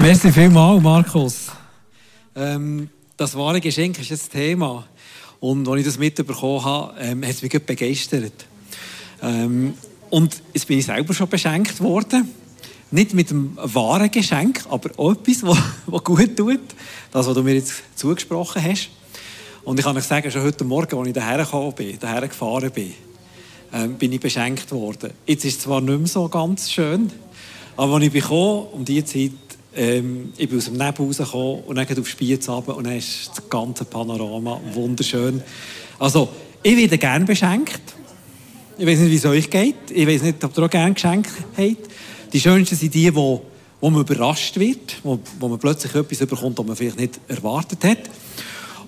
Merci vielmals, Markus. Ähm, das wahre Geschenk ist das Thema. Und als ich das mitbekommen habe, ähm, hat es mich begeistert. Ähm, und jetzt bin ich selber schon beschenkt worden. Nicht mit einem wahren Geschenk, aber auch etwas, was gut tut. Das, was du mir jetzt zugesprochen hast. Und ich kann euch sagen, schon heute Morgen, als ich daher gekommen bin, daher gefahren bin, ähm, bin ich beschenkt worden. Jetzt ist es zwar nicht mehr so ganz schön, aber als ich gekommen um diese Zeit, ähm, ich bin aus dem Nebel rausgekommen und dann auf Spiez runter und dann ist das ganze Panorama wunderschön. Also, ich werde gerne beschenkt. Ich weiß nicht, wie es euch geht. Ich weiß nicht, ob ihr auch gerne Geschenke habt. Die schönsten sind die, wo, wo man überrascht wird, wo, wo man plötzlich etwas bekommt, das man vielleicht nicht erwartet hat.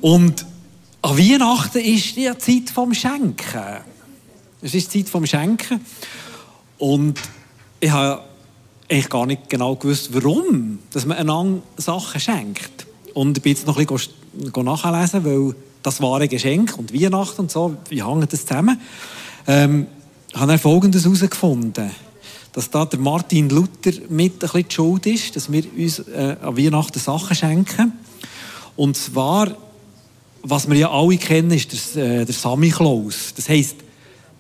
Und an Weihnachten ist die Zeit vom Schenken. Es ist Zeit vom Schenken. Und ich habe eigentlich gar nicht genau gewusst, warum dass man einander Sachen schenkt. Und ich bin jetzt noch ein bisschen nachlesen, weil das wahre Geschenk und Weihnachten und so, wie hängen das zusammen? Ähm, habe dann Folgendes herausgefunden, dass da der Martin Luther mit ein bisschen Schuld ist, dass wir uns äh, an Weihnachten Sachen schenken. Und zwar, was wir ja alle kennen, ist der, äh, der Sammy Klaus. Das heisst,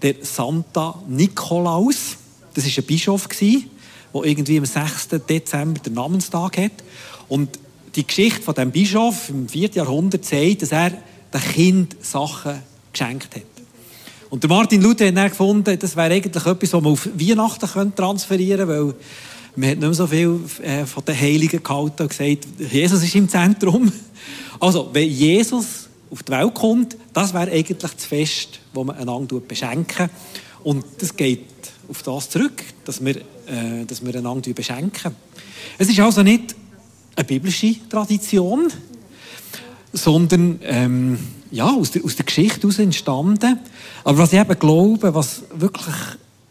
der Santa Nikolaus, das war ein Bischof, der irgendwie am 6. Dezember den Namenstag hat. Und die Geschichte von dem Bischof im 4. Jahrhundert sagt, dass er dem Kind Sachen geschenkt hat. Und der Martin Luther hat dann gefunden, das wäre eigentlich etwas, was man auf Weihnachten transferieren könnte, weil man hat nicht mehr so viel äh, von den Heiligen gehalten und gesagt, Jesus ist im Zentrum. Also, wenn Jesus auf die Welt kommt, das wäre eigentlich das Fest, das man einander beschenken. Und das geht auf das zurück, dass wir, äh, dass wir einander beschenken. Es ist also nicht eine biblische Tradition, sondern ähm, ja, aus, der, aus der Geschichte heraus entstanden. Aber was ich eben glaube, was wirklich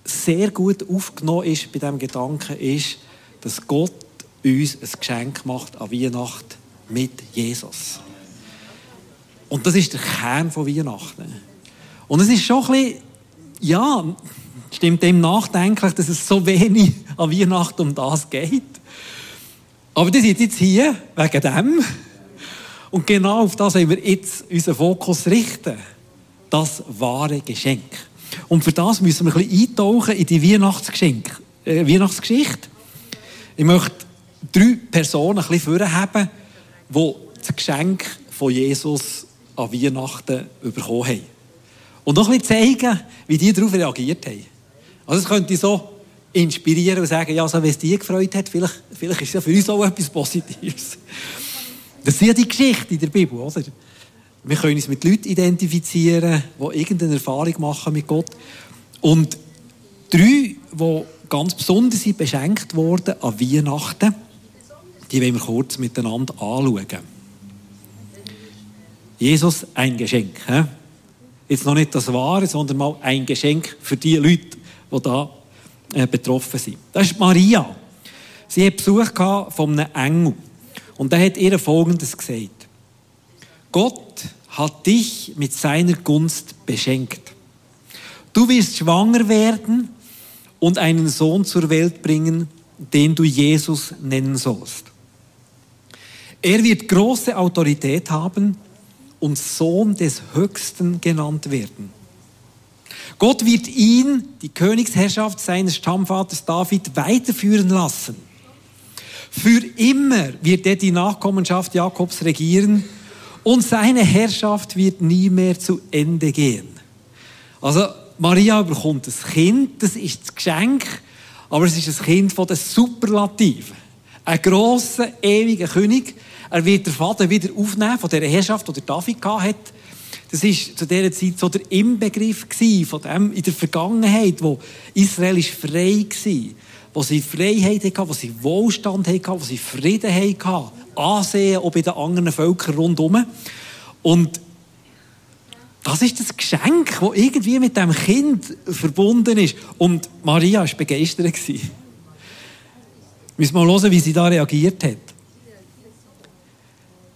sehr gut aufgenommen ist bei diesem Gedanken, ist, dass Gott uns ein Geschenk macht an Weihnachten mit Jesus. Und das ist der Kern von Weihnachten. Und es ist schon ein bisschen, ja, stimmt dem nachdenklich, dass es so wenig an Weihnachten um das geht. Aber die sind jetzt hier wegen dem. Und genau auf das wollen wir jetzt unseren Fokus richten. Das wahre Geschenk. Und für das müssen wir ein bisschen eintauchen in die Weihnachtsgeschichte. Äh, Weihnachtsgeschichte. Ich möchte drei Personen ein bisschen vorhaben, die das Geschenk von Jesus an Weihnachten bekommen haben. Und noch ein bisschen zeigen, wie die darauf reagiert haben. Also es könnte so inspirieren und sagen, ja, so wie es die gefreut hat, vielleicht, vielleicht ist ja für uns auch etwas Positives. Das ist ja die Geschichte in der Bibel, oder? Wir können uns mit Leuten identifizieren, die irgendeine Erfahrung machen mit Gott. Und drei, die ganz besonders sind, beschenkt wurden an Weihnachten, die wollen wir kurz miteinander anschauen. Jesus ein Geschenk. He? Jetzt noch nicht das Wahre, sondern mal ein Geschenk für die Leute, die da äh, betroffen sind. Das ist Maria. Sie hat Besuch von einem Engel. Und er hat ihr Folgendes gesagt. Gott hat dich mit seiner Gunst beschenkt. Du wirst schwanger werden und einen Sohn zur Welt bringen, den du Jesus nennen sollst. Er wird große Autorität haben und Sohn des Höchsten genannt werden. Gott wird ihn, die Königsherrschaft seines Stammvaters David, weiterführen lassen. Für immer wird er die Nachkommenschaft Jakobs regieren und seine Herrschaft wird nie mehr zu Ende gehen. Also Maria bekommt das Kind, das ist das Geschenk, aber es ist das Kind von den Superlativen. Ein grosser, ewiger König, er wird der Vater wieder aufnehmen von der Herrschaft, die David hatte. Das war zu dieser Zeit so der Inbegriff von dem in der Vergangenheit, wo Israel frei war, wo sie Freiheit hatten, wo sie Wohlstand hatten, wo sie Frieden hatten, Ansehen auch bei den anderen Völkern rundherum. Und das ist das Geschenk, das irgendwie mit dem Kind verbunden ist. Und Maria war begeistert. Wir müssen mal hören, wie sie da reagiert hat.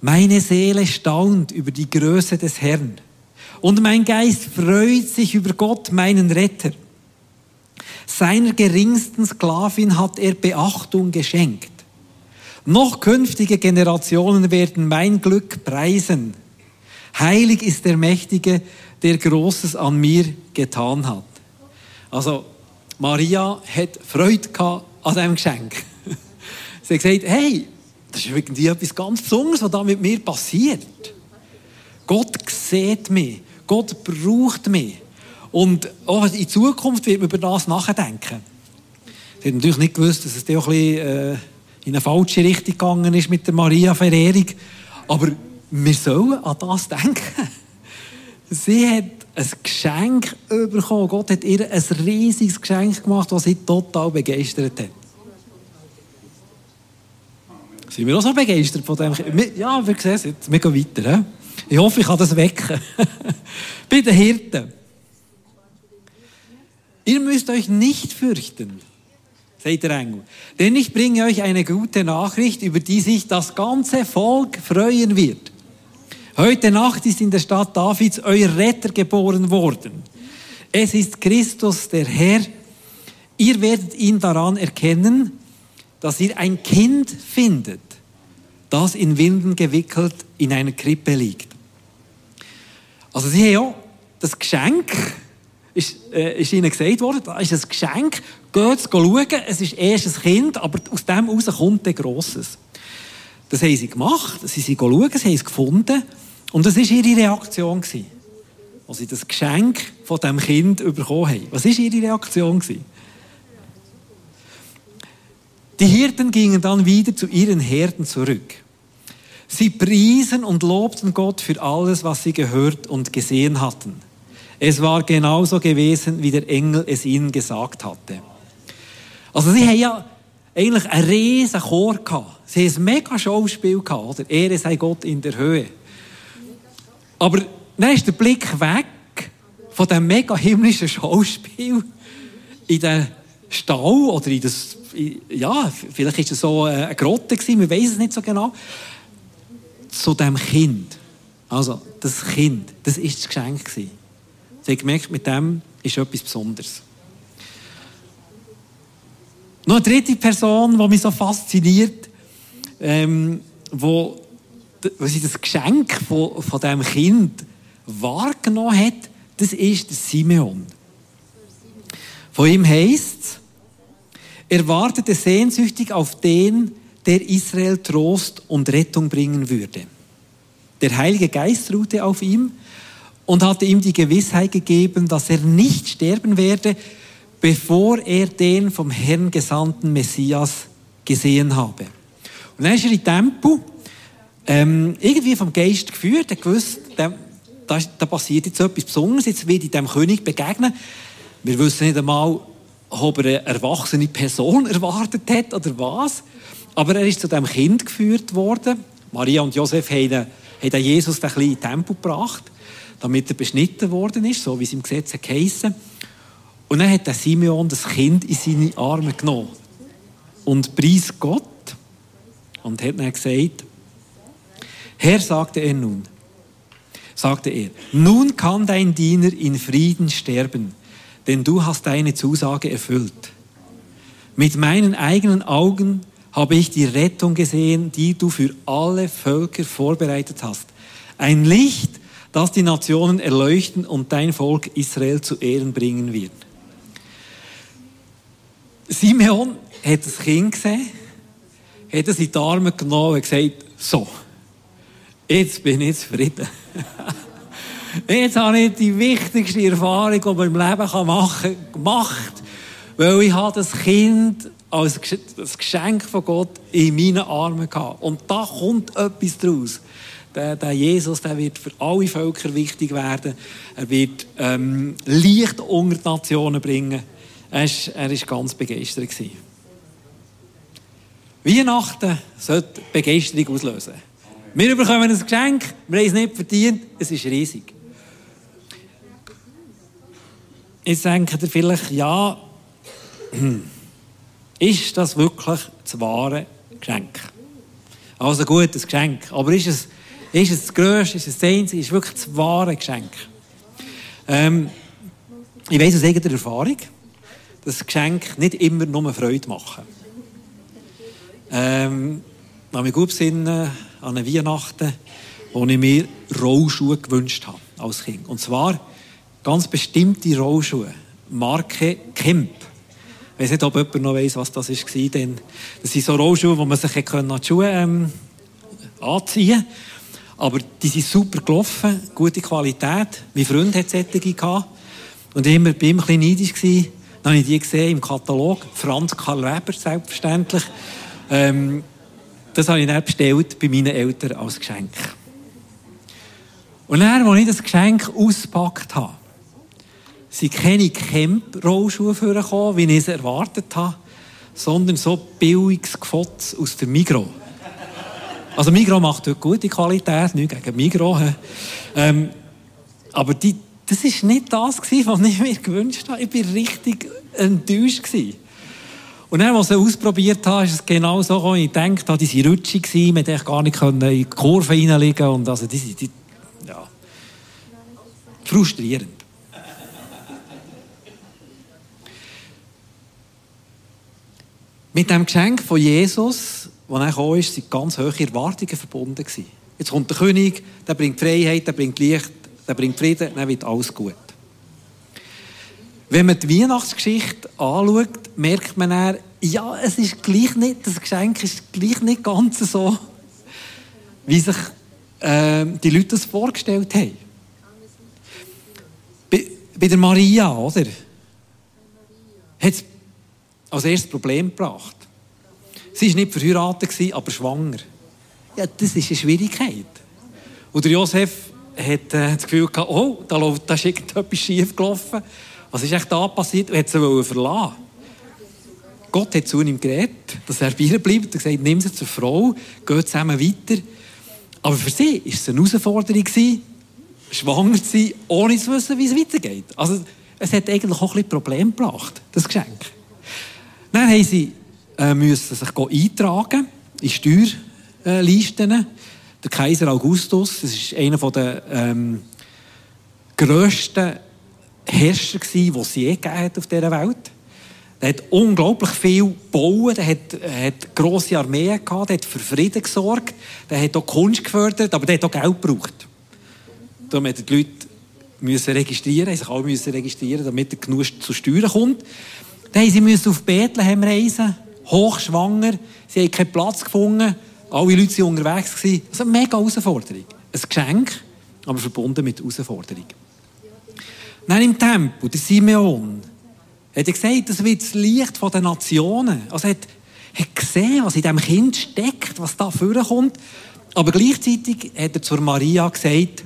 Meine Seele staunt über die Größe des Herrn. Und mein Geist freut sich über Gott, meinen Retter. Seiner geringsten Sklavin hat er Beachtung geschenkt. Noch künftige Generationen werden mein Glück preisen. Heilig ist der Mächtige, der Großes an mir getan hat. Also, Maria hat Freude an diesem Geschenk. Sie hat gesagt, hey, das ist irgendwie etwas ganz Besonderes, was da mit mir passiert. Gott sieht mich. Gott braucht mich. Und auch in Zukunft wird man über das nachdenken. Sie hat natürlich nicht gewusst, dass es auch ein bisschen, äh, in eine falsche Richtung gegangen ist mit der Maria-Verehrung. Aber wir sollen an das denken. Sie hat ein Geschenk bekommen. Gott hat ihr ein riesiges Geschenk gemacht, das sie total begeistert hat. Sind wir auch so begeistert von dem? Ja, wir sehen es jetzt. Wir gehen weiter. Ich hoffe, ich kann das wecken. Bei den Hirten. Ihr müsst euch nicht fürchten, sagt der Engel. Denn ich bringe euch eine gute Nachricht, über die sich das ganze Volk freuen wird. Heute Nacht ist in der Stadt Davids euer Retter geboren worden. Es ist Christus, der Herr. Ihr werdet ihn daran erkennen, dass ihr ein Kind findet, das in Winden gewickelt in einer Krippe liegt. Also sie haben ja das Geschenk ist, äh, ist ihnen gesagt worden, da ist ein Geschenk, geht schauen, es ist erst ein Kind, aber aus dem heraus kommt ein Grosses. Das haben sie gemacht, sie sind schauen, sie haben es gefunden und das war ihre Reaktion. Gewesen, als sie das Geschenk von dem Kind bekommen haben. Was war ihre Reaktion? Gewesen? Die Hirten gingen dann wieder zu ihren Herden zurück. Sie priesen und lobten Gott für alles, was sie gehört und gesehen hatten. Es war genauso gewesen, wie der Engel es ihnen gesagt hatte. Also sie haben ja eigentlich einen riesen Chor gehabt. Sie haben ein mega Schauspiel gehabt, oder? Ehre sei Gott in der Höhe. Aber dann ist der Blick weg von dem mega himmlischen Schauspiel in den Stall oder in das, ja, vielleicht ist es so eine Grotte gewesen, wir wissen es nicht so genau, zu dem Kind. Also, das Kind, das ist das Geschenk. Sie haben gemerkt, mit dem ist etwas Besonderes. Noch eine dritte Person, die mich so fasziniert, ähm, wo, wo sie das Geschenk von, von diesem Kind wahrgenommen hat, das ist der Simeon. Von ihm heißt es, er wartete sehnsüchtig auf den, der Israel Trost und Rettung bringen würde. Der Heilige Geist ruhte auf ihm und hatte ihm die Gewissheit gegeben, dass er nicht sterben werde, bevor er den vom Herrn gesandten Messias gesehen habe. Und dann ist er in Tempo ähm, irgendwie vom Geist geführt, er gewusst, da, da passiert jetzt etwas Besonderes, jetzt wird ich dem König begegnen. Wir wissen nicht einmal, ob er eine erwachsene Person erwartet hat oder was. Aber er ist zu dem Kind geführt worden. Maria und Josef haben, haben Jesus ein bisschen in Tempo gebracht damit er beschnitten worden ist, so wie es im Gesetz geheißen. Und dann hat der Simeon das Kind in seine Arme genommen und pries Gott und hat dann gesagt, Herr, sagte er nun, sagte er, nun kann dein Diener in Frieden sterben, denn du hast deine Zusage erfüllt. Mit meinen eigenen Augen habe ich die Rettung gesehen, die du für alle Völker vorbereitet hast. Ein Licht, das die Nationen erleuchten und dein Volk Israel zu Ehren bringen wird. Simeon hat das Kind gesehen, hat es in die Arme genommen und gesagt, so, jetzt bin ich zufrieden. jetzt habe ich die wichtigste Erfahrung, die man im Leben machen kann, gemacht, weil ich habe das Kind als Geschenk von Gott in meinen Armen gehabt. Und da kommt etwas daraus der, der Jesus der wird für alle Völker wichtig werden. Er wird ähm, Licht unter die Nationen bringen. Er war ganz begeistert. Gewesen. Weihnachten sollte Begeisterung auslösen. Wir bekommen ein Geschenk, wir haben es nicht verdient, es ist riesig. Jetzt denkt ihr vielleicht, ja, ist das wirklich das wahre Geschenk? Also gut, ein Geschenk, aber ist es ist es das Größte, ist es das Einzige, ist wirklich das wahre Geschenk. Ähm, ich weiss aus eigener Erfahrung, dass Geschenke nicht immer nur Freude machen. Ähm, kann mich gut besinnen an eine Weihnachten, wo ich mir Rollschuhe gewünscht habe als Kind. Und zwar ganz bestimmte Rollschuhe. Marke Kemp. Ich weiß nicht, ob jemand noch weiss, was das war. Denn das sind so Rollschuhe, wo man sich an die Schuhe ähm, anziehen konnte. Aber die sind super gelaufen, gute Qualität. Mein Freund hat solche. Und war bei ihm ein bisschen neidisch. Dann habe ich die gesehen im Katalog. Franz Karl Weber, selbstverständlich. Ähm, das habe ich dann bestellt bei meinen Eltern als Geschenk. Und dann, als ich das Geschenk ausgepackt habe, sind keine Camp-Rollschuhe vorgekommen, wie ich es erwartet habe, sondern so billiges Gefotz aus der Migros. Also Migros macht heute gute Qualität, nicht gegen Migros. Ähm, aber die, das war nicht das, was ich mir gewünscht habe. Ich war richtig enttäuscht. Und dann, als ich es ausprobiert habe, ist es genau so, wie ich gedacht habe, die waren rutschig, man konnte gar nicht in die Kurve reinlegen. Und also, die, die, ja, frustrierend. Mit dem Geschenk von Jesus, das er kam, sind ganz hohe Erwartungen verbunden. Jetzt kommt der König, der bringt Freiheit, der bringt Licht, der bringt Frieden, dann wird alles gut. Wenn man die Weihnachtsgeschichte anschaut, merkt man dann, ja, es ist gleich nicht, das Geschenk ist gleich nicht ganz so, wie sich äh, die Leute das vorgestellt haben. Bei, bei der Maria, oder? Hat es als erstes Problem gebracht. Sie war nicht verheiratet, aber schwanger. Ja, das ist eine Schwierigkeit. Und Josef hat äh, das Gefühl gehabt, oh, da, da ist irgendetwas schief gelaufen. Was ist echt da passiert? Er wollte sie verlassen. Gott hat zu ihm geredet, dass er bei ihr bleibt und gesagt, nimm sie zur Frau, geht zusammen weiter. Aber für sie war es eine Herausforderung, schwanger zu sein, ohne zu wissen, wie es weitergeht. Also, es hat eigentlich auch ein Problem gebracht, das Geschenk. Dann haben sie äh, müssen sich eintragen in Steuerlisten. Der Kaiser Augustus, das ist einer der ähm, grössten Herrscher den es je auf dieser Welt. Er hat unglaublich viel gebaut, er hat, hat grosse Armeen gehabt, er hat für Frieden gesorgt, er hat auch Kunst gefördert, aber er hat auch Geld gebraucht. Darum mussten die Leute registrieren, sich alle registrieren, damit er genug zu Steuern kommt. Mussten sie auf Bethlehem reisen, hochschwanger, sie haben keinen Platz gefunden, alle Leute waren unterwegs. Also eine mega Herausforderung. Ein Geschenk, aber verbunden mit Herausforderung. Dann im Tempel, der Simeon, hat er gesagt, das wird das Licht der Nationen. Also hat, hat gesehen, was in diesem Kind steckt, was da vorkommt. Aber gleichzeitig hat er zur Maria gesagt,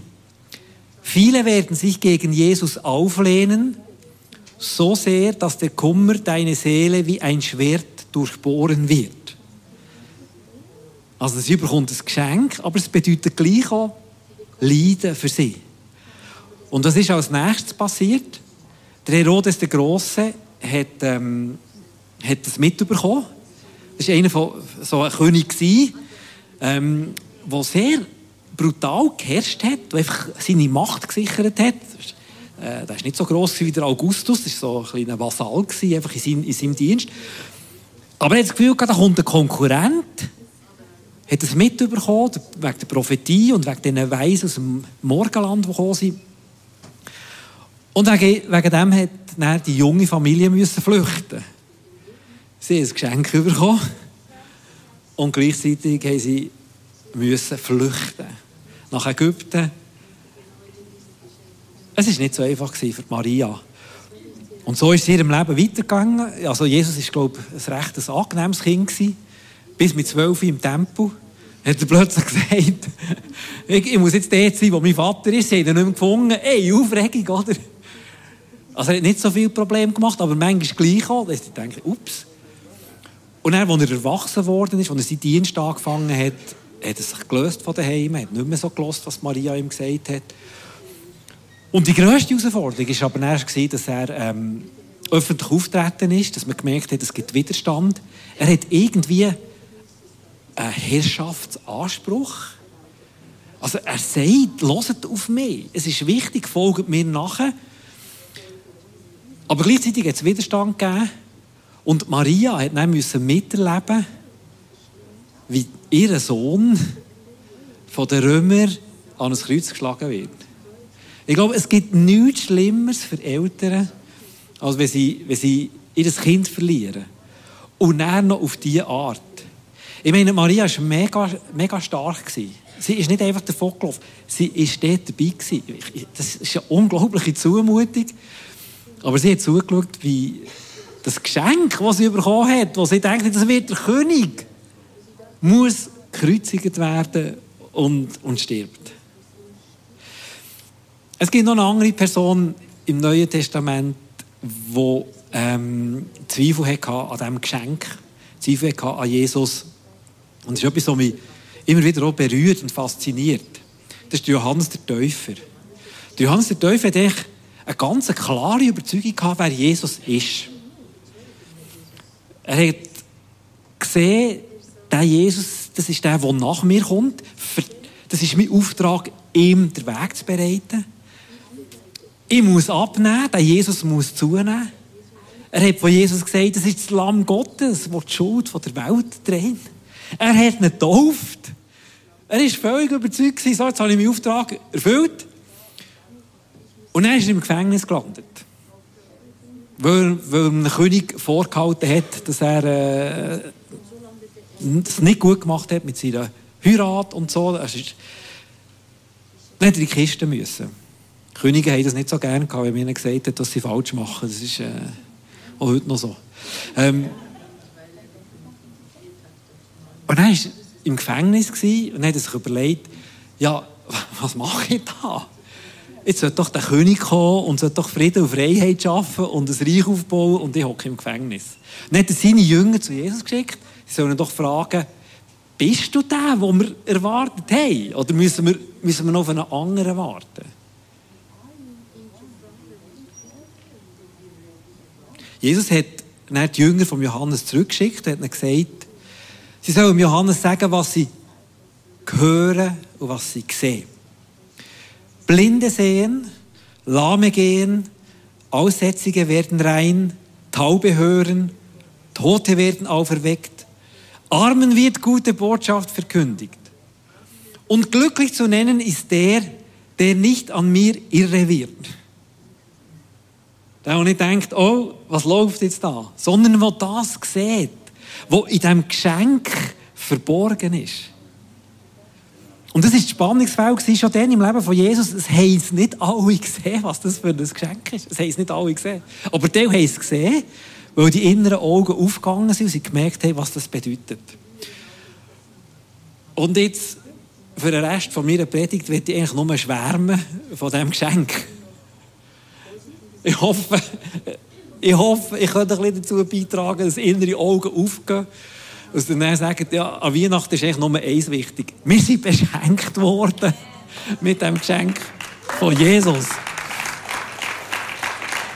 viele werden sich gegen Jesus auflehnen, so sehr, dass der Kummer deine Seele wie ein Schwert durchbohren wird. Also sie bekommt ein Geschenk, aber es bedeutet gleich auch Leiden für sie. Und was ist als nächstes passiert? Der Herodes der Große hat, ähm, hat das mitbekommen. Das war einer von so ein König, ähm, der sehr brutal geherrscht hat, der einfach seine Macht gesichert hat. Äh, der war nicht so gross wie der Augustus, das war so ein kleiner Vasall, einfach in, seinem, in seinem Dienst. Aber er hat das Gefühl, da kommt ein Konkurrent, hat es mitbekommen, wegen der Prophetie und wegen diesen Weisen aus dem Morgenland, die gekommen sind. Und wegen, wegen dem hat dann die junge Familie müssen flüchten. Sie haben ein Geschenk bekommen und gleichzeitig haben sie müssen flüchten nach Ägypten. Es war nicht so einfach für Maria. Und so ist es in ihrem Leben weitergegangen. Also Jesus war, glaube ich, ein recht angenehmes Kind. Bis mit zwölf im Tempel hat er plötzlich gesagt, ich, muss jetzt dort sein, wo mein Vater ist. Sie haben ihn nicht mehr gefunden. Ey, Aufregung, oder? Also er hat nicht so viel Probleme gemacht, aber manchmal gleich auch. Dass ich denke, ups. Und dann, als er erwachsen worden ist, als er seinen Dienst angefangen hat, hat er sich gelöst von daheim, hat nicht mehr so gelöst, was Maria ihm gesagt hat. Und die grösste Herausforderung war aber erst, dass er ähm, öffentlich auftreten ist, dass man gemerkt hat, es gibt Widerstand. Er hat irgendwie einen Herrschaftsanspruch. Also er sagt, hört auf mich. Es ist wichtig, folgt mir nachher. Aber gleichzeitig hat es Widerstand gegeben. Und Maria hat dann miterleben wie ihr Sohn von den Römern an ein Kreuz geschlagen wird. Ich glaube, es gibt nichts Schlimmeres für Eltern, als wenn sie, wenn sie ihr Kind verlieren. Und dann noch auf diese Art. Ich meine, Maria war mega, mega stark. Sie ist nicht einfach davon gelaufen, sie war dort dabei. Das ist eine unglaubliche Zumutung. Aber sie hat zugeschaut, wie das Geschenk, das sie bekommen hat, wo sie denkt, das wird der König, muss gekreuzigt werden und, und stirbt. Es gibt noch eine andere Person im Neuen Testament, die ähm, Zweifel hatte an diesem Geschenk, Zweifel hatte an Jesus. Und es ist etwas, was mich immer wieder auch berührt und fasziniert. Das ist Johannes der Täufer. Johannes der Täufer hat eine ganz klare Überzeugung gehabt, wer Jesus ist. Er hat gesehen, der Jesus, das ist der, der nach mir kommt. Das ist mein Auftrag, ihm den Weg zu bereiten. Ich muss abnehmen, der Jesus muss zunehmen. Er hat von Jesus gesagt, das ist das Lamm Gottes, das die Schuld der Welt dreht. Er hat ihn getauft. Er war völlig überzeugt, so, jetzt habe ich meinen Auftrag erfüllt. Und dann ist er im Gefängnis gelandet. Weil, weil ein König vorgehalten hat, dass er äh, das nicht gut gemacht hat mit seiner Heirat und so. Das ist, dann er in die Kiste müssen. Könige haben das nicht so gerne gehabt, wenn ihnen gesagt hat, dass sie falsch machen. Das ist äh, auch heute noch so. Ähm, und dann war er im Gefängnis und hat sich überlegt, ja, was mache ich da? Jetzt sollte doch der König kommen und sollte doch Frieden und Freiheit schaffen und ein Reich aufbauen und ich hocke im Gefängnis. dann hat er seine Jünger zu Jesus geschickt. Sie sollen doch fragen, bist du der, den wir erwartet haben? Oder müssen wir, müssen wir noch auf einen anderen warten? Jesus hat dann die Jünger von Johannes zurückgeschickt und hat gesagt, sie sollen Johannes sagen, was sie hören und was sie sehen. Blinde sehen, Lahme gehen, Aussätzige werden rein, Taube hören, Tote werden auferweckt, Armen wird gute Botschaft verkündigt. Und glücklich zu nennen ist der, der nicht an mir irre wird. Der auch nicht denkt, oh, was läuft jetzt da? Sondern wo das sieht, wo in diesem Geschenk verborgen ist. Und das ist das Spannungsfeld schon dann im Leben von Jesus. Es haben nicht alle gesehen, was das für ein Geschenk ist. Es haben nicht alle gesehen. Aber die haben es gesehen, weil die inneren Augen aufgegangen sind und sie gemerkt haben, was das bedeutet. Und jetzt, für den Rest von meiner Predigt, werde ich eigentlich nur schwärmen von diesem Geschenk. Ich hoffe, ich hoffe, ich könnte ein bisschen dazu beitragen, dass innere Augen aufgehen und dann sagen, ja, an Weihnachten ist eigentlich nur eins wichtig. Wir sind beschenkt worden mit dem Geschenk von Jesus.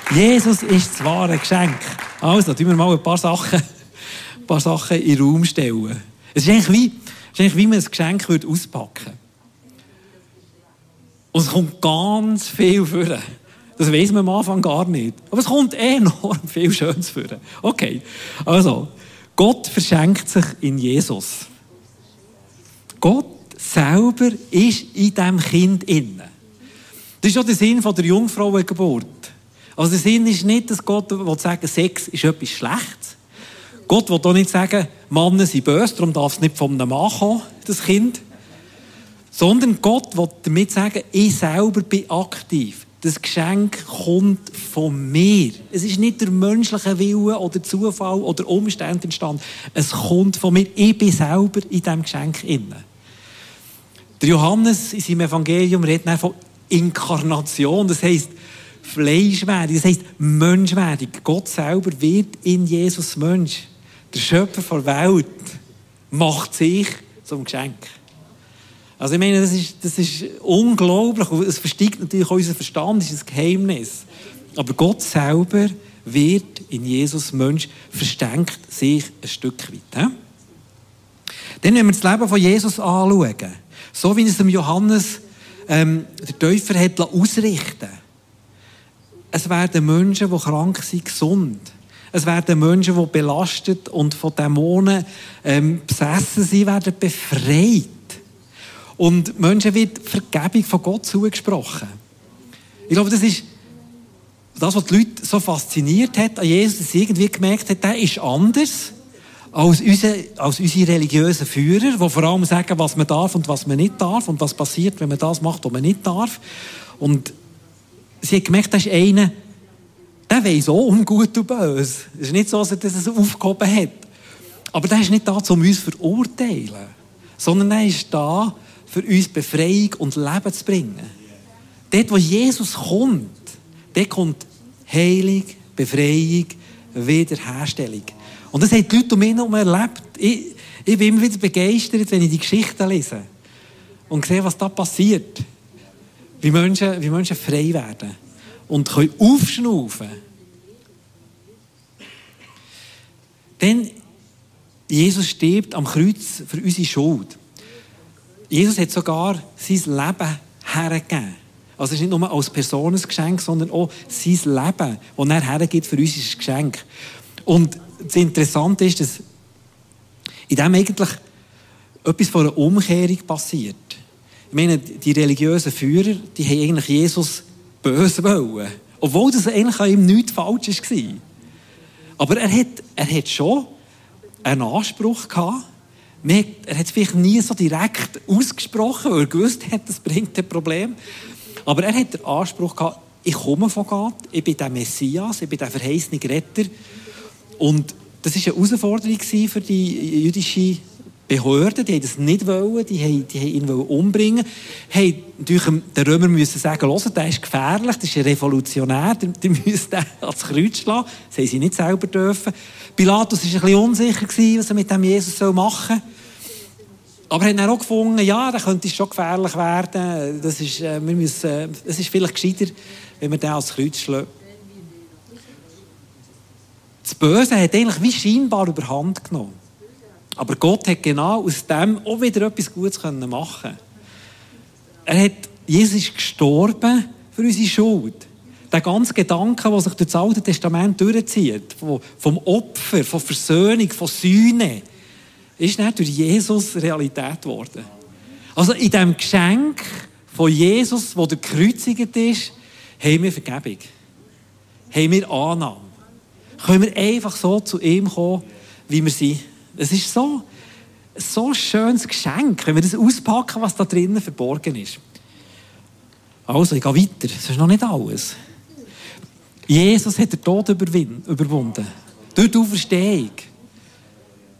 Jesus ist das wahre Geschenk. Also, tun wir mal ein paar Sachen, ein paar Sachen in den Raum stellen. Es ist eigentlich wie, es ist eigentlich wie man ein Geschenk auspacken würde. Und es kommt ganz viel vor. Das weiß man am Anfang gar nicht. Aber es kommt enorm viel Schönes vor. Okay, also, Gott verschenkt sich in Jesus. Gott selber ist in diesem Kind inne. Das ist auch der Sinn der Jungfrauengeburt. Also der Sinn ist nicht, dass Gott will sagen, Sex ist etwas Schlechtes. Gott will auch nicht sagen, Männer sind böse, darum darf es nicht von einem Mann kommen, das Kind. Sondern Gott will damit sagen, ich selber bin aktiv. Das Geschenk kommt von mir. Es ist nicht der menschliche Wille oder Zufall oder Umstände entstanden. Es kommt von mir. Ich bin selber in diesem Geschenk inne. Der Johannes in seinem Evangelium redet von Inkarnation. Das heisst, Fleischwerdung. Das heisst, Menschwerdung. Gott selber wird in Jesus Mensch. Der Schöpfer der Welt macht sich zum Geschenk. Also ich meine, das ist, das ist unglaublich. Es versteigt natürlich auch unser Verstand, das ist ein Geheimnis. Aber Gott selber wird in Jesus Mensch, verstänkt sich ein Stück weit. Dann, wenn wir das Leben von Jesus anschauen, so wie es dem Johannes ähm, der Täufer hat ausrichten Es werden Menschen, die krank sind, gesund. Es werden Menschen, die belastet und von Dämonen ähm, besessen sind, werden befreit. Und Menschen wird Vergebung von Gott zugesprochen. Ich glaube, das ist das, was die Leute so fasziniert hat an Jesus, dass sie irgendwie gemerkt hat, der ist anders als unsere, als unsere religiösen Führer, die vor allem sagen, was man darf und was man nicht darf und was passiert, wenn man das macht, was man nicht darf. Und sie hat gemerkt, das ist einer, der weiß auch um Gut und Böse. Es ist nicht so, dass er das aufgehoben hat. Aber der ist nicht da, um uns zu verurteilen, sondern er ist da, für uns Befreiung und Leben zu bringen. Dort, wo Jesus kommt, dort kommt Heilung, Befreiung, Wiederherstellung. Und das haben die Leute um mich herum erlebt. Ich, ich bin immer wieder begeistert, wenn ich die Geschichten lese und sehe, was da passiert. Wie Menschen, wie Menschen frei werden und können aufschnaufen. Denn Jesus stirbt am Kreuz für unsere Schuld. Jesus hat sogar sein Leben hergegeben. Also es ist nicht nur als Personengeschenk, sondern auch sein Leben, das er hergibt für uns, ist ein Geschenk. Und das Interessante ist, dass in dem eigentlich etwas von einer Umkehrung passiert. Ich meine, die religiösen Führer, die haben eigentlich Jesus böse wollen. Obwohl das eigentlich an ihm nichts falsch war. Aber er hat, er hat schon einen Anspruch gehabt. Er hat es vielleicht nie so direkt ausgesprochen, weil er gewusst hat, das bringt ein Problem. Aber er hat den Anspruch gehabt, ich komme von Gott, ich bin der Messias, ich bin der verheißene Retter. Und das war eine Herausforderung für die jüdische Behörden, die haben das nicht wollen, die haben, die haben ihn umbringen wollen. natürlich den Römer müssen sagen, hört, der ist gefährlich, das ist ein Revolutionär, die müssen den ans Kreuz schlagen. Das haben sie nicht selber dürfen. Pilatus war ein bisschen unsicher, was er mit dem Jesus machen soll. Aber er hat auch gefunden, ja, da könnte schon gefährlich werden. Das ist, äh, wir müssen, äh, es ist vielleicht gescheiter, wenn wir den ans Kreuz schlagen. Das Böse hat eigentlich wie scheinbar überhand genommen. Aber Gott hat genau aus dem auch wieder etwas Gutes machen Er hat, Jesus ist gestorben für unsere Schuld. Der ganze Gedanke, der sich durch das Alte Testament durchzieht, vom Opfer, von Versöhnung, von Sühne, ist nicht durch Jesus Realität geworden. Also in dem Geschenk von Jesus, wo der gekreuzigt ist, haben wir Vergebung. Haben wir Annahme. Können wir einfach so zu ihm kommen, wie wir sind. Es ist so, so ein schönes Geschenk, wenn wir das auspacken, was da drinnen verborgen ist. Also, ich gehe weiter. Das ist noch nicht alles. Jesus hat den Tod überwunden. Durch die Auferstehung.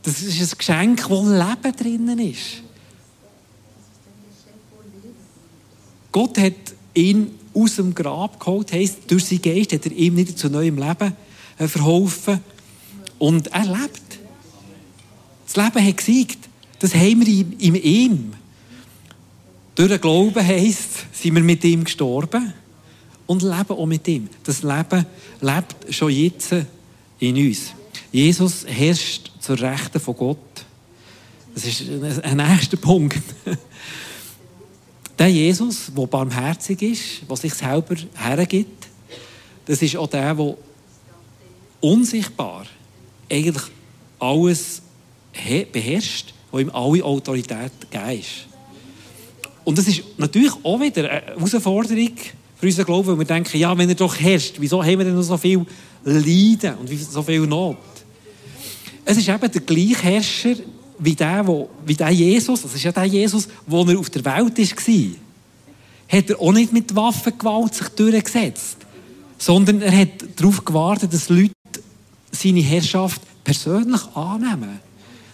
Das ist ein Geschenk, wo Leben drinnen ist. Gott hat ihn aus dem Grab geholt, heisst, durch seinen Geist hat er ihm wieder zu neuem Leben äh, verholfen. Und er lebt. Das Leben hat gesiegt. Das haben wir in ihm. Durch den Glauben heisst, sind wir mit ihm gestorben und leben auch mit ihm. Das Leben lebt schon jetzt in uns. Jesus herrscht zur Rechten von Gott. Das ist ein nächster Punkt. Der Jesus, der barmherzig ist, der sich selber hergibt, das ist auch der, der unsichtbar eigentlich alles beherrscht, wo ihm alle Autorität gegeben ist. Und das ist natürlich auch wieder eine Herausforderung für unseren Glauben, weil wir denken, ja, wenn er doch herrscht, wieso haben wir denn noch so viel Leiden und so viel Not? Es ist eben der gleiche Herrscher wie der, wo, wie der Jesus, das ist ja der Jesus, der er auf der Welt war. Hat er auch nicht mit Waffengewalt sich durchgesetzt, sondern er hat darauf gewartet, dass Leute seine Herrschaft persönlich annehmen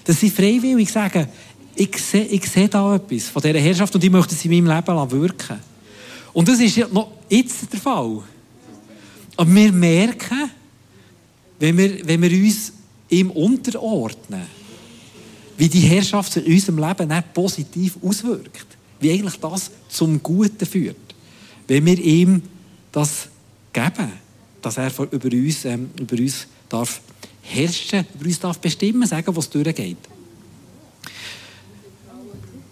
dass sie freiwillig sagen, ich sehe, ich sehe da etwas von dieser Herrschaft und ich möchte sie in meinem Leben wirken. Und das ist ja noch jetzt der Fall. Aber wir merken, wenn wir, wenn wir uns ihm unterordnen, wie die Herrschaft in unserem Leben positiv auswirkt. Wie eigentlich das zum Guten führt. Wenn wir ihm das geben, dass er über uns, ähm, über uns darf herrschen, über uns darf bestimmen, sagen, was durchgeht.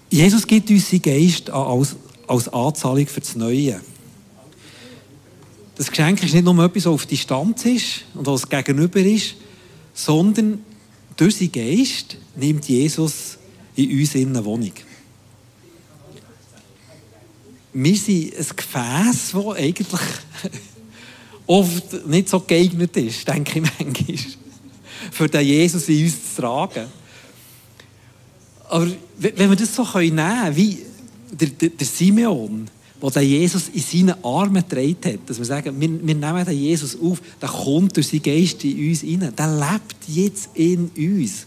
Jesus gibt uns seinen Geist als, als Anzahlung für das Neue. Das Geschenk ist nicht nur etwas, das auf Distanz ist und was gegenüber ist, sondern durch seinen Geist nimmt Jesus in uns in eine Wohnung. Wir sind ein Gefäß, das eigentlich oft nicht so geeignet ist, denke ich manchmal, für den Jesus in uns zu tragen. Aber wenn wir das so nehmen können, wie der, der, der Simeon, der Jesus in seinen Armen getragen hat, dass wir sagen, wir, wir nehmen den Jesus auf, der kommt durch seinen Geist in uns hinein, der lebt jetzt in uns.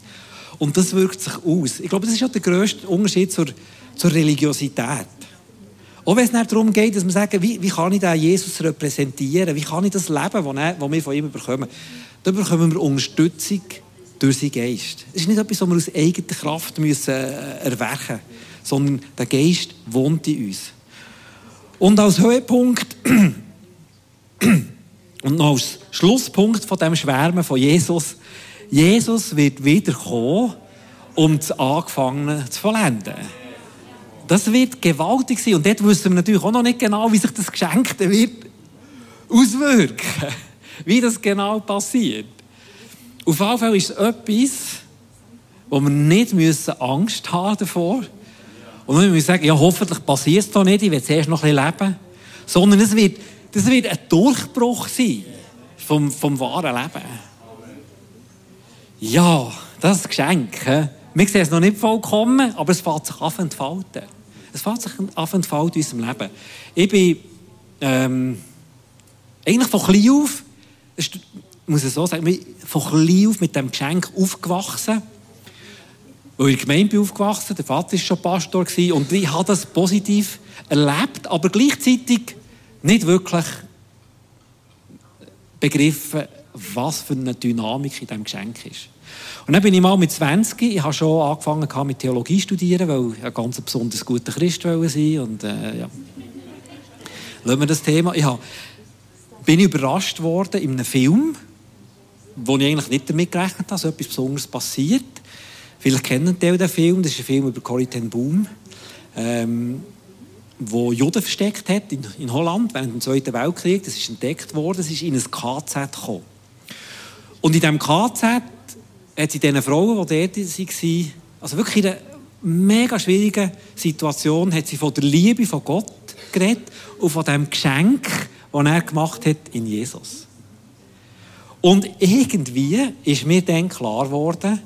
Und das wirkt sich aus. Ich glaube, das ist ja der grösste Unterschied zur, zur Religiosität. Auch wenn es darum geht, dass wir sagen, wie, wie kann ich den Jesus repräsentieren, wie kann ich das leben, was wir von ihm bekommen. Da bekommen wir Unterstützung durch seinen Geist. Es ist nicht etwas, was wir aus eigener Kraft müssen, äh, erwecken müssen, sondern der Geist wohnt in uns. Und als Höhepunkt und noch als Schlusspunkt von dem Schwärmen von Jesus, Jesus wird wiederkommen, um das Angefangene zu vollenden. Das wird gewaltig sein. Und dort wissen wir natürlich auch noch nicht genau, wie sich das Geschenkte wird auswirken. Wie das genau passiert. Auf jeden Fall ist es etwas, wo wir nicht müssen Angst haben davor und dann müssen sagen, ja, hoffentlich passiert es doch nicht, ich will zuerst noch ein leben. Sondern es wird, das wird ein Durchbruch sein vom, vom wahren Leben. Ja, das ist ein Geschenk. Wir sehen es noch nicht vollkommen, aber es fängt sich an zu entfalten. Es fängt sich an entfalten in unserem Leben. Ich bin ähm, eigentlich von klein auf, ich muss ich so sagen, von klein auf mit dem Geschenk aufgewachsen. Weil ich in der Gemeinde bin aufgewachsen, der Vater war schon Pastor und ich habe das positiv erlebt, aber gleichzeitig nicht wirklich begriffen, was für eine Dynamik in diesem Geschenk ist. Und dann bin ich mal mit 20, ich habe schon angefangen mit Theologie studieren, weil ich ein ganz besonders guter Christ sein und äh, ja. Lassen wir das Thema. Ich habe, bin überrascht worden in einem Film, wo ich eigentlich nicht damit gerechnet habe, dass etwas Besonderes passiert. Vielleicht kennen Sie den Film, das ist ein Film über Corrie ten Boom, ähm, wo Juden versteckt hat in, in, Holland während dem Zweiten Weltkrieg. Das ist entdeckt worden, es ist in ein KZ gekommen. Und in diesem KZ hat sie diesen Frauen, die dort waren, also wirklich in einer mega schwierigen Situation, hat sie von der Liebe von Gott geredet und von dem Geschenk, das er gemacht hat in Jesus. Und irgendwie ist mir dann klar geworden,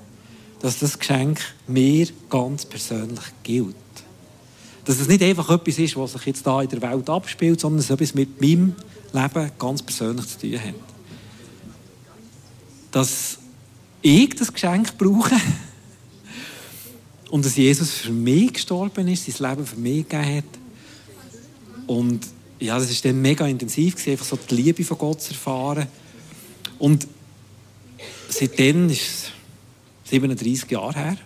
dass das Geschenk mir ganz persönlich gilt. Dass es nicht einfach etwas ist, was sich jetzt da in der Welt abspielt, sondern es etwas mit meinem Leben ganz persönlich zu tun hat. Dass ich das Geschenk brauche. Und dass Jesus für mich gestorben ist, sein Leben für mich gegeben hat. Und ja, das war dann mega intensiv, einfach so die Liebe von Gott zu erfahren. Und seitdem ist es 37 Jahre her,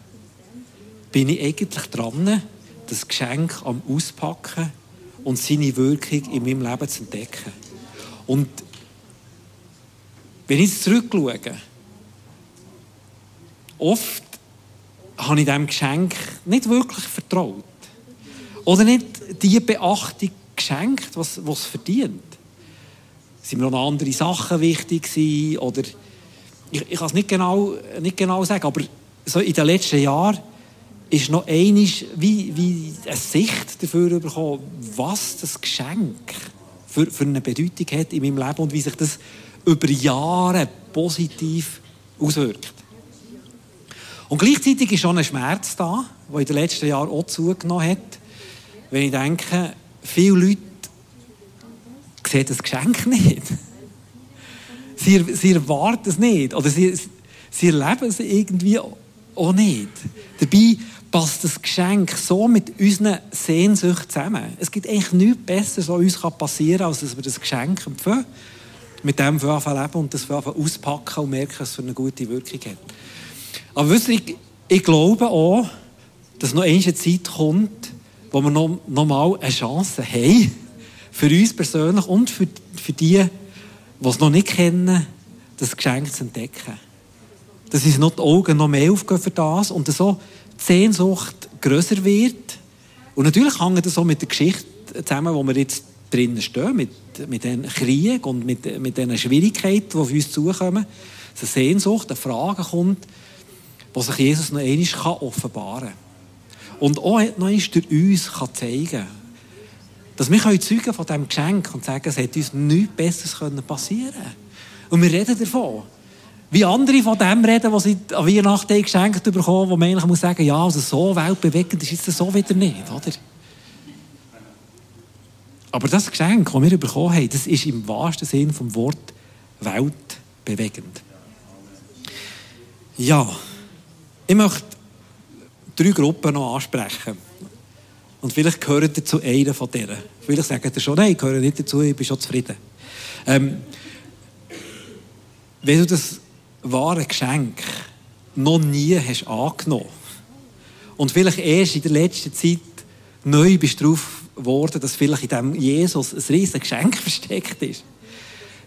bin ich eigentlich dran, das Geschenk am Auspacken und seine Wirkung in meinem Leben zu entdecken. Und wenn ich jetzt zurückschaue, Oft habe ich diesem Geschenk nicht wirklich vertraut. Oder nicht die Beachtung geschenkt, was, es verdient. Sind mir noch andere Sachen wichtig gewesen, oder ich, ich kann es nicht genau, nicht genau sagen, aber so in den letzten Jahren ist noch einisch wie, wie eine Sicht dafür bekommen, was das Geschenk für, für eine Bedeutung hat in meinem Leben und wie sich das über Jahre positiv auswirkt. Und gleichzeitig ist schon ein Schmerz da, der in den letzten Jahren auch zugenommen hat. Wenn ich denke, viele Leute sehen das Geschenk nicht. Sie, sie erwarten es nicht. Oder sie, sie erleben es irgendwie auch nicht. Dabei passt das Geschenk so mit unseren Sehnsüchten zusammen. Es gibt eigentlich nichts Besseres, was uns passieren kann, als dass wir das Geschenk empfangen, mit dem wir leben und das wir auspacken und merken, dass es eine gute Wirkung hat. Aber wisst ihr, ich, ich glaube auch, dass noch eine Zeit kommt, wo wir noch, noch mal eine Chance haben, für uns persönlich und für, für die, die es noch nicht kennen, das Geschenk zu entdecken. Dass uns noch die Augen noch mehr aufgehen für das und so die Sehnsucht grösser wird. Und natürlich hängt das auch mit der Geschichte zusammen, die wir jetzt drinnen stehen, mit, mit den Krieg und mit, mit den Schwierigkeiten, die auf uns zukommen, dass eine Sehnsucht, eine Frage kommt, wo sich Jesus noch einmal offenbaren kann. Und auch noch einmal durch uns kann zeigen kann, dass wir Zeugen von diesem Geschenk und sagen, es hätte uns nichts Besseres passieren können. Und wir reden davon. Wie andere von dem reden, was sie an Weihnachten geschenkt bekommen, wo man eigentlich muss sagen, ja, also so weltbewegend ist es so wieder nicht, oder? Aber das Geschenk, das wir bekommen haben, das ist im wahrsten Sinn vom Wort weltbewegend. Ja, ich möchte drei Gruppen noch ansprechen. Und vielleicht gehört ihr zu einer von denen. Vielleicht sagt ihr schon, nein, ich gehöre nicht dazu, ich bin schon zufrieden. Ähm, wenn du das wahre Geschenk noch nie hast angenommen und vielleicht erst in der letzten Zeit neu bist drauf geworden, dass vielleicht in diesem Jesus ein riesiges Geschenk versteckt ist,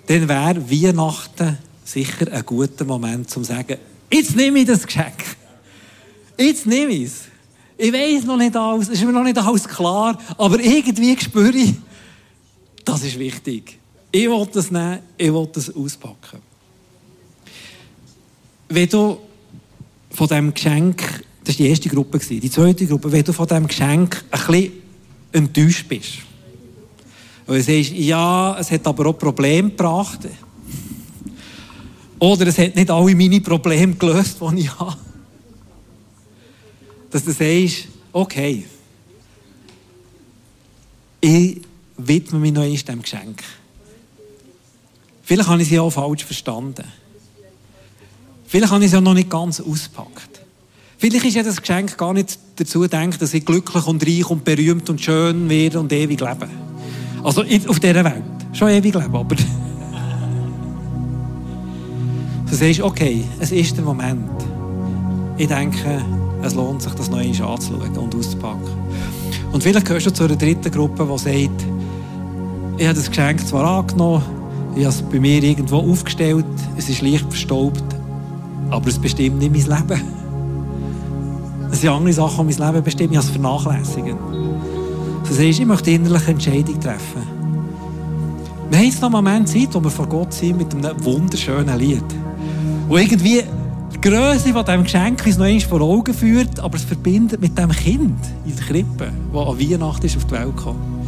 dann wäre Weihnachten sicher ein guter Moment, um zu sagen, jetzt nehme ich das Geschenk. Jetzt nehme ich es. Ich weiß noch nicht alles, es ist mir noch nicht alles klar, aber irgendwie spüre ich, das ist wichtig. Ich will das nehmen, ich will das auspacken. Wenn du von diesem Geschenk, das war die erste Gruppe, die zweite Gruppe, wenn du von diesem Geschenk ein bisschen enttäuscht bist, und du sagst, ja, es hat aber auch Probleme gebracht, oder es hat nicht alle meine Probleme gelöst, die ich habe, dass du sagst, okay, ich widme mich noch einmal diesem Geschenk. Vielleicht habe ich sie auch falsch verstanden. Vielleicht habe ich es ja noch nicht ganz ausgepackt. Vielleicht ist ja das Geschenk gar nicht dazu gedacht, dass ich glücklich und reich und berühmt und schön werde und ewig lebe. Also auf dieser Welt. Schon ewig leben, aber... Du sagst, okay, es ist der Moment. Ich denke, es lohnt sich, das neu anzuschauen und auszupacken. Und vielleicht gehörst du zu einer dritten Gruppe, die sagt, ich habe das Geschenk zwar angenommen, ich habe es bei mir irgendwo aufgestellt, es ist leicht verstaubt, aber es bestimmt nicht mein Leben. Es sind andere Sachen, die mein Leben bestimmen, ich habe es vernachlässigt. Du sagst, ich möchte innerliche Entscheidung treffen. Wir haben jetzt noch einen Moment Zeit, wo wir vor Gott sind mit einem wunderschönen Lied. Wo irgendwie Größe von diesem Geschenk uns noch einmal vor Augen führt, aber es verbindet mit dem Kind in der Krippe, das an Weihnachten ist auf die Welt gekommen.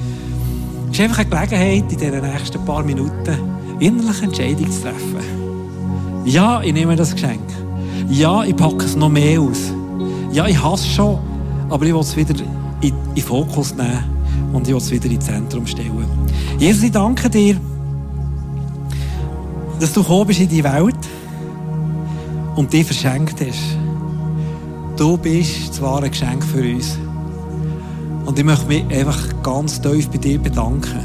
Es ist einfach eine Gelegenheit, in diesen nächsten paar Minuten innerliche Entscheidung zu treffen. Ja, ich nehme das Geschenk. Ja, ich packe es noch mehr aus. Ja, ich hasse es schon, aber ich will es wieder in den Fokus nehmen und ich will es wieder ins Zentrum stellen. Jesus, ich danke dir, dass du gekommen bist in die Welt und dich verschenkt hast. Du bist das wahre Geschenk für uns. Und ich möchte mich einfach ganz tief bei dir bedanken.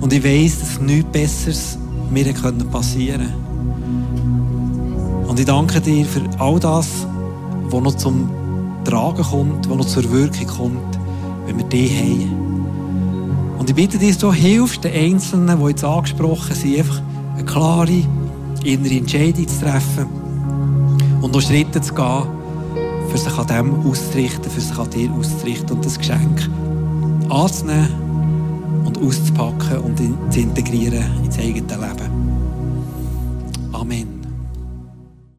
Und ich weiß, dass nichts Besseres mir passieren konnte. Und ich danke dir für all das, was noch zum Tragen kommt, was noch zur Wirkung kommt, wenn wir dich haben. Und ich bitte dich, du hilfst den Einzelnen, die jetzt angesprochen sind, einfach eine klare innere Entscheidung zu treffen und noch Schritte zu gehen, für sich an dem auszurichten, für sich an dir auszurichten und das Geschenk anzunehmen und auszupacken und zu integrieren ins eigene Leben. Amen.